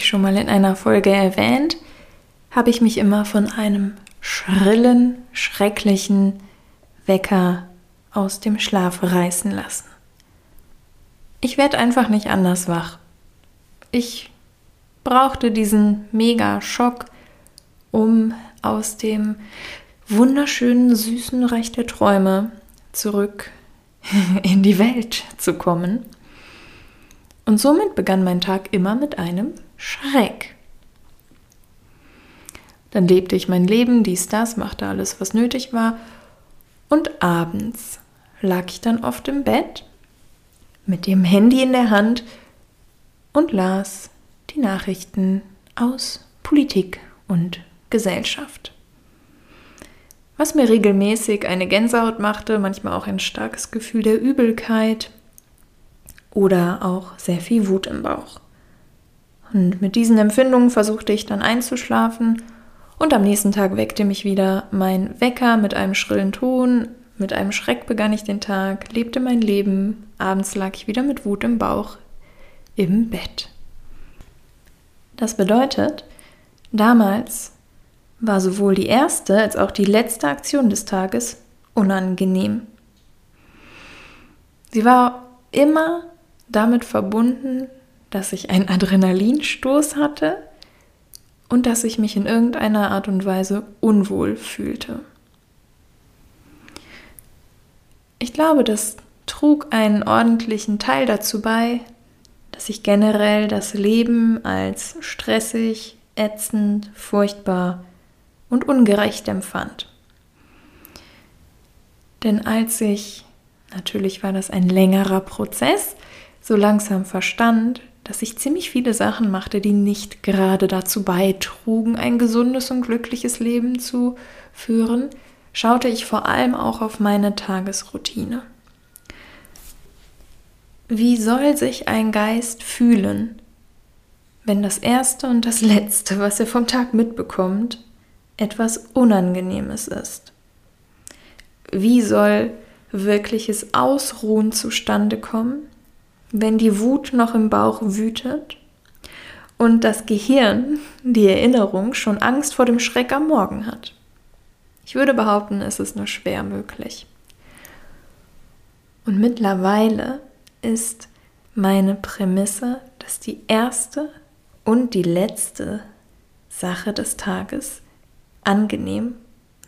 schon mal in einer Folge erwähnt, habe ich mich immer von einem schrillen, schrecklichen Wecker aus dem Schlaf reißen lassen. Ich werde einfach nicht anders wach. Ich brauchte diesen Mega-Schock, um aus dem wunderschönen, süßen Reich der Träume zurück in die Welt zu kommen. Und somit begann mein Tag immer mit einem Schreck. Dann lebte ich mein Leben, dies, das, machte alles, was nötig war. Und abends lag ich dann oft im Bett mit dem Handy in der Hand und las die Nachrichten aus Politik und Gesellschaft. Was mir regelmäßig eine Gänsehaut machte, manchmal auch ein starkes Gefühl der Übelkeit oder auch sehr viel Wut im Bauch. Und mit diesen Empfindungen versuchte ich dann einzuschlafen und am nächsten Tag weckte mich wieder mein Wecker mit einem schrillen Ton. Mit einem Schreck begann ich den Tag, lebte mein Leben. Abends lag ich wieder mit Wut im Bauch im Bett. Das bedeutet, damals war sowohl die erste als auch die letzte Aktion des Tages unangenehm. Sie war immer damit verbunden, dass ich einen Adrenalinstoß hatte und dass ich mich in irgendeiner Art und Weise unwohl fühlte. Ich glaube, das trug einen ordentlichen Teil dazu bei, dass ich generell das Leben als stressig, ätzend, furchtbar und ungerecht empfand. Denn als ich, natürlich war das ein längerer Prozess, so langsam verstand, dass ich ziemlich viele Sachen machte, die nicht gerade dazu beitrugen, ein gesundes und glückliches Leben zu führen, schaute ich vor allem auch auf meine Tagesroutine. Wie soll sich ein Geist fühlen, wenn das Erste und das Letzte, was er vom Tag mitbekommt, etwas Unangenehmes ist? Wie soll wirkliches Ausruhen zustande kommen, wenn die Wut noch im Bauch wütet und das Gehirn, die Erinnerung, schon Angst vor dem Schreck am Morgen hat. Ich würde behaupten, es ist nur schwer möglich. Und mittlerweile ist meine Prämisse, dass die erste und die letzte Sache des Tages angenehm,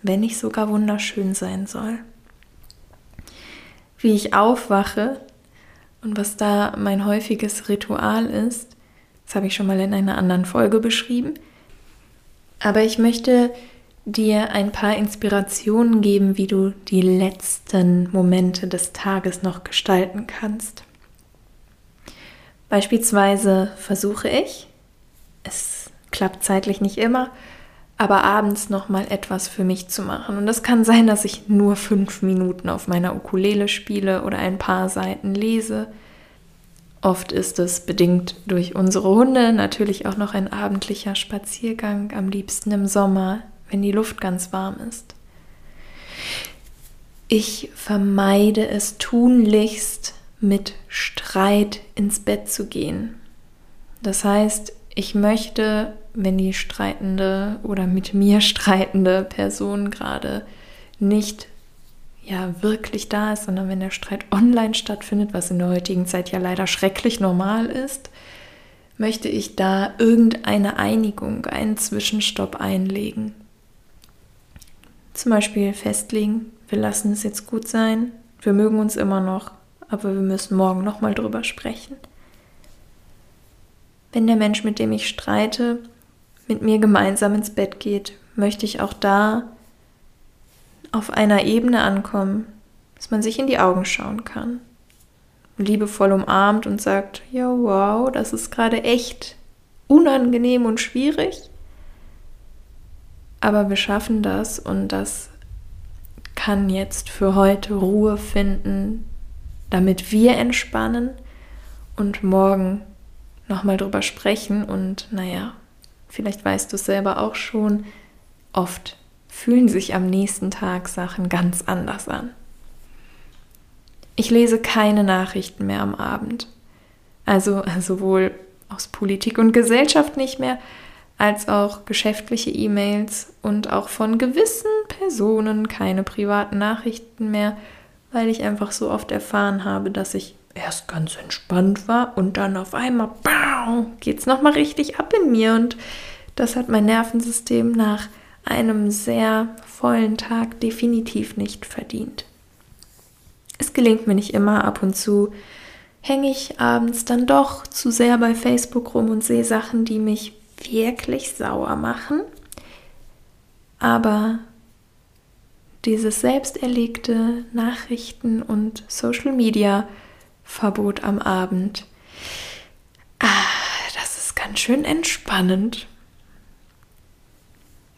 wenn nicht sogar wunderschön sein soll. Wie ich aufwache, und was da mein häufiges Ritual ist, das habe ich schon mal in einer anderen Folge beschrieben. Aber ich möchte dir ein paar Inspirationen geben, wie du die letzten Momente des Tages noch gestalten kannst. Beispielsweise versuche ich, es klappt zeitlich nicht immer, aber abends noch mal etwas für mich zu machen. Und das kann sein, dass ich nur fünf Minuten auf meiner Ukulele spiele oder ein paar Seiten lese. Oft ist es bedingt durch unsere Hunde natürlich auch noch ein abendlicher Spaziergang, am liebsten im Sommer, wenn die Luft ganz warm ist. Ich vermeide es tunlichst, mit Streit ins Bett zu gehen. Das heißt, ich möchte, wenn die streitende oder mit mir streitende Person gerade nicht ja wirklich da ist, sondern wenn der Streit online stattfindet, was in der heutigen Zeit ja leider schrecklich normal ist, möchte ich da irgendeine Einigung, einen Zwischenstopp einlegen. Zum Beispiel festlegen, wir lassen es jetzt gut sein, wir mögen uns immer noch, aber wir müssen morgen nochmal drüber sprechen. Wenn der Mensch, mit dem ich streite, mit mir gemeinsam ins Bett geht, möchte ich auch da auf einer Ebene ankommen, dass man sich in die Augen schauen kann, liebevoll umarmt und sagt, ja, wow, das ist gerade echt unangenehm und schwierig, aber wir schaffen das und das kann jetzt für heute Ruhe finden, damit wir entspannen und morgen nochmal drüber sprechen und naja, vielleicht weißt du es selber auch schon, oft fühlen sich am nächsten Tag Sachen ganz anders an. Ich lese keine Nachrichten mehr am Abend. Also sowohl aus Politik und Gesellschaft nicht mehr, als auch geschäftliche E-Mails und auch von gewissen Personen keine privaten Nachrichten mehr, weil ich einfach so oft erfahren habe, dass ich erst ganz entspannt war und dann auf einmal geht es nochmal richtig ab in mir und das hat mein Nervensystem nach einem sehr vollen Tag definitiv nicht verdient. Es gelingt mir nicht immer, ab und zu hänge ich abends dann doch zu sehr bei Facebook rum und sehe Sachen, die mich wirklich sauer machen. Aber dieses selbst erlegte Nachrichten und Social Media Verbot am Abend, ah, das ist ganz schön entspannend.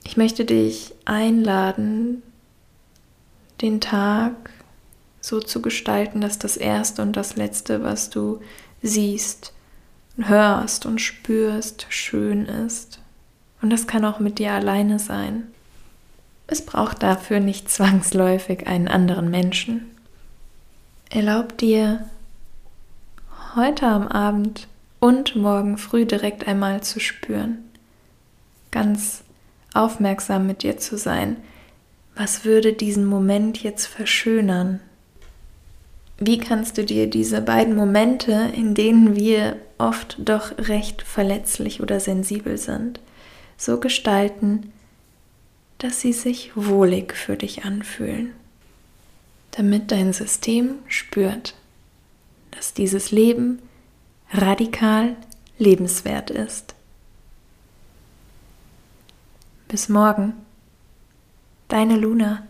Ich möchte dich einladen, den Tag so zu gestalten, dass das Erste und das Letzte, was du siehst, hörst und spürst, schön ist. Und das kann auch mit dir alleine sein. Es braucht dafür nicht zwangsläufig einen anderen Menschen. Erlaub dir, heute am Abend und morgen früh direkt einmal zu spüren, ganz aufmerksam mit dir zu sein. Was würde diesen Moment jetzt verschönern? Wie kannst du dir diese beiden Momente, in denen wir oft doch recht verletzlich oder sensibel sind, so gestalten, dass sie sich wohlig für dich anfühlen, damit dein System spürt, dass dieses Leben radikal lebenswert ist. Bis morgen, deine Luna.